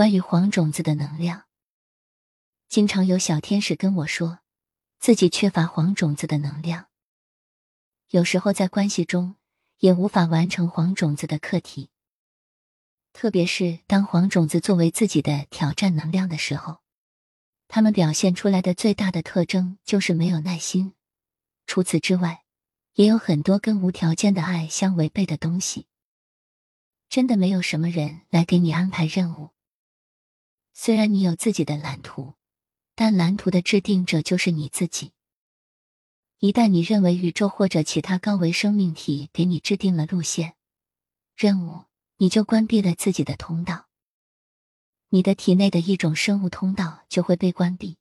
关于黄种子的能量，经常有小天使跟我说，自己缺乏黄种子的能量。有时候在关系中也无法完成黄种子的课题，特别是当黄种子作为自己的挑战能量的时候，他们表现出来的最大的特征就是没有耐心。除此之外，也有很多跟无条件的爱相违背的东西。真的没有什么人来给你安排任务。虽然你有自己的蓝图，但蓝图的制定者就是你自己。一旦你认为宇宙或者其他高维生命体给你制定了路线、任务，你就关闭了自己的通道，你的体内的一种生物通道就会被关闭。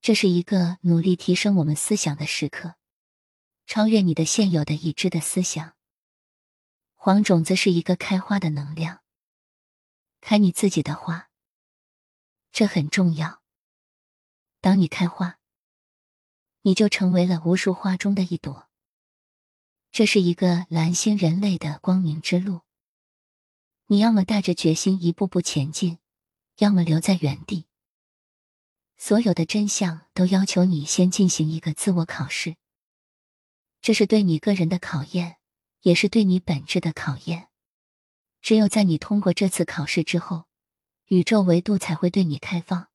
这是一个努力提升我们思想的时刻，超越你的现有的已知的思想。黄种子是一个开花的能量，开你自己的花。这很重要。当你开花，你就成为了无数花中的一朵。这是一个蓝星人类的光明之路。你要么带着决心一步步前进，要么留在原地。所有的真相都要求你先进行一个自我考试。这是对你个人的考验，也是对你本质的考验。只有在你通过这次考试之后。宇宙维度才会对你开放。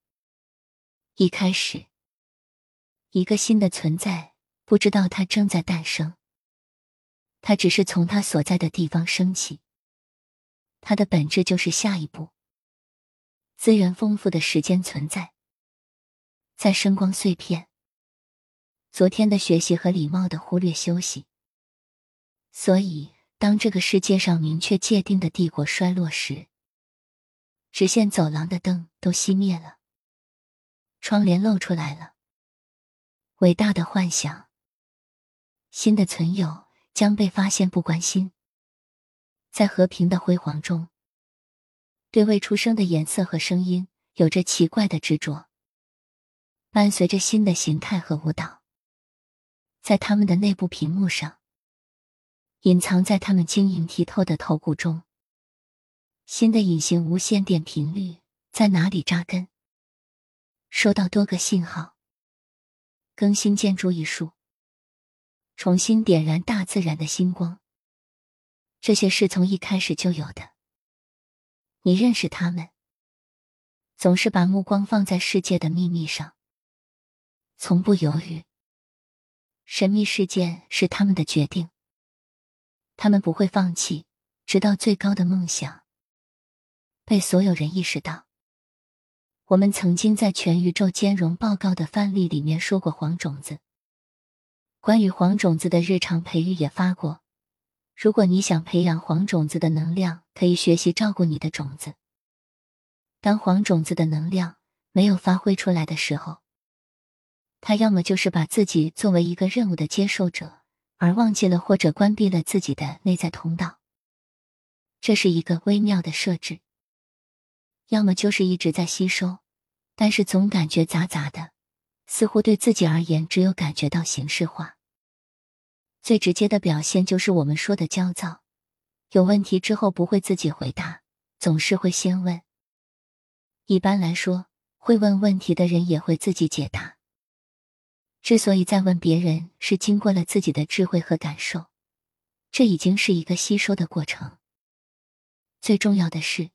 一开始，一个新的存在不知道它正在诞生，它只是从它所在的地方升起。它的本质就是下一步资源丰富的时间存在，在声光碎片。昨天的学习和礼貌的忽略休息。所以，当这个世界上明确界定的帝国衰落时。直线走廊的灯都熄灭了，窗帘露出来了。伟大的幻想，新的存有将被发现不关心。在和平的辉煌中，对未出生的颜色和声音有着奇怪的执着，伴随着新的形态和舞蹈，在他们的内部屏幕上，隐藏在他们晶莹剔透的头骨中。新的隐形无线电频率在哪里扎根？收到多个信号。更新建筑艺术，重新点燃大自然的星光。这些是从一开始就有的。你认识他们，总是把目光放在世界的秘密上，从不犹豫。神秘事件是他们的决定，他们不会放弃，直到最高的梦想。被所有人意识到，我们曾经在全宇宙兼容报告的范例里面说过黄种子。关于黄种子的日常培育也发过。如果你想培养黄种子的能量，可以学习照顾你的种子。当黄种子的能量没有发挥出来的时候，他要么就是把自己作为一个任务的接受者，而忘记了或者关闭了自己的内在通道。这是一个微妙的设置。要么就是一直在吸收，但是总感觉杂杂的，似乎对自己而言只有感觉到形式化。最直接的表现就是我们说的焦躁，有问题之后不会自己回答，总是会先问。一般来说，会问问题的人也会自己解答。之所以在问别人，是经过了自己的智慧和感受，这已经是一个吸收的过程。最重要的是。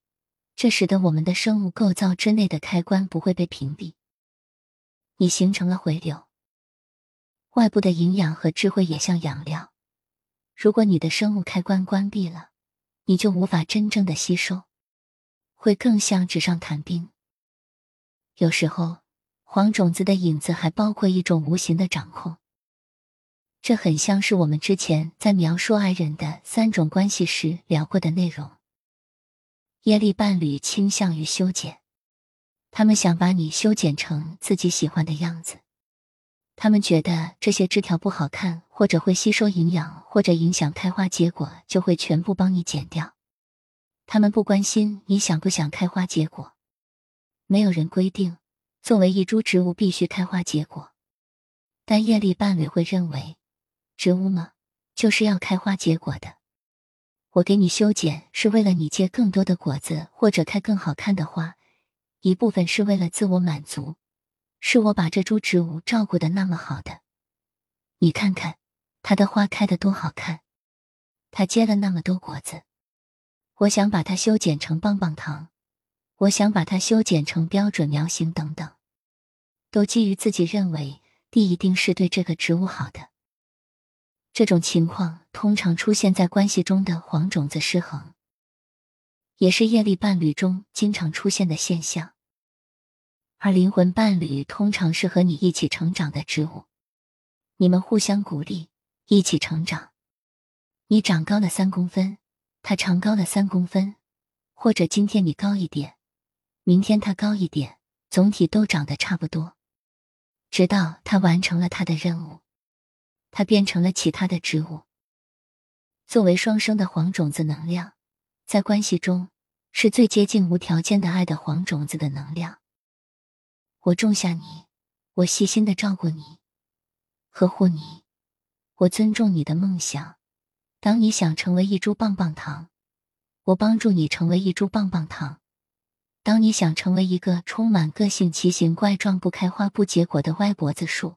这使得我们的生物构造之内的开关不会被屏蔽，你形成了回流。外部的营养和智慧也像养料，如果你的生物开关关闭了，你就无法真正的吸收，会更像纸上谈兵。有时候，黄种子的影子还包括一种无形的掌控，这很像是我们之前在描述爱人的三种关系时聊过的内容。业力伴侣倾向于修剪，他们想把你修剪成自己喜欢的样子。他们觉得这些枝条不好看，或者会吸收营养，或者影响开花结果，就会全部帮你剪掉。他们不关心你想不想开花结果。没有人规定作为一株植物必须开花结果，但业力伴侣会认为，植物嘛，就是要开花结果的。我给你修剪是为了你结更多的果子，或者开更好看的花；一部分是为了自我满足，是我把这株植物照顾的那么好的。你看看，它的花开的多好看，它结了那么多果子。我想把它修剪成棒棒糖，我想把它修剪成标准苗型等等，都基于自己认为地一定是对这个植物好的。这种情况通常出现在关系中的黄种子失衡，也是业力伴侣中经常出现的现象。而灵魂伴侣通常是和你一起成长的植物，你们互相鼓励，一起成长。你长高了三公分。他长高了三公分，或者今天你高一点，明天他高一点，总体都长得差不多，直到他完成了他的任务，他变成了其他的植物。作为双生的黄种子能量，在关系中是最接近无条件的爱的黄种子的能量。我种下你，我细心的照顾你，呵护你，我尊重你的梦想。当你想成为一株棒棒糖，我帮助你成为一株棒棒糖；当你想成为一个充满个性、奇形怪状、不开花不结果的歪脖子树，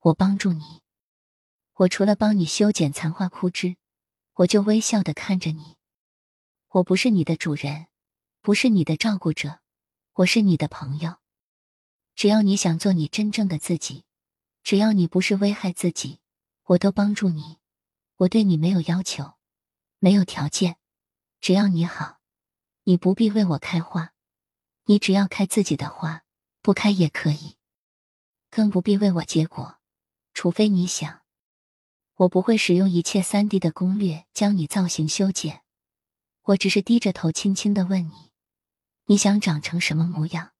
我帮助你。我除了帮你修剪残花枯枝，我就微笑的看着你。我不是你的主人，不是你的照顾者，我是你的朋友。只要你想做你真正的自己，只要你不是危害自己，我都帮助你。我对你没有要求，没有条件，只要你好，你不必为我开花，你只要开自己的花，不开也可以，更不必为我结果，除非你想。我不会使用一切三 D 的攻略将你造型修剪，我只是低着头轻轻的问你，你想长成什么模样？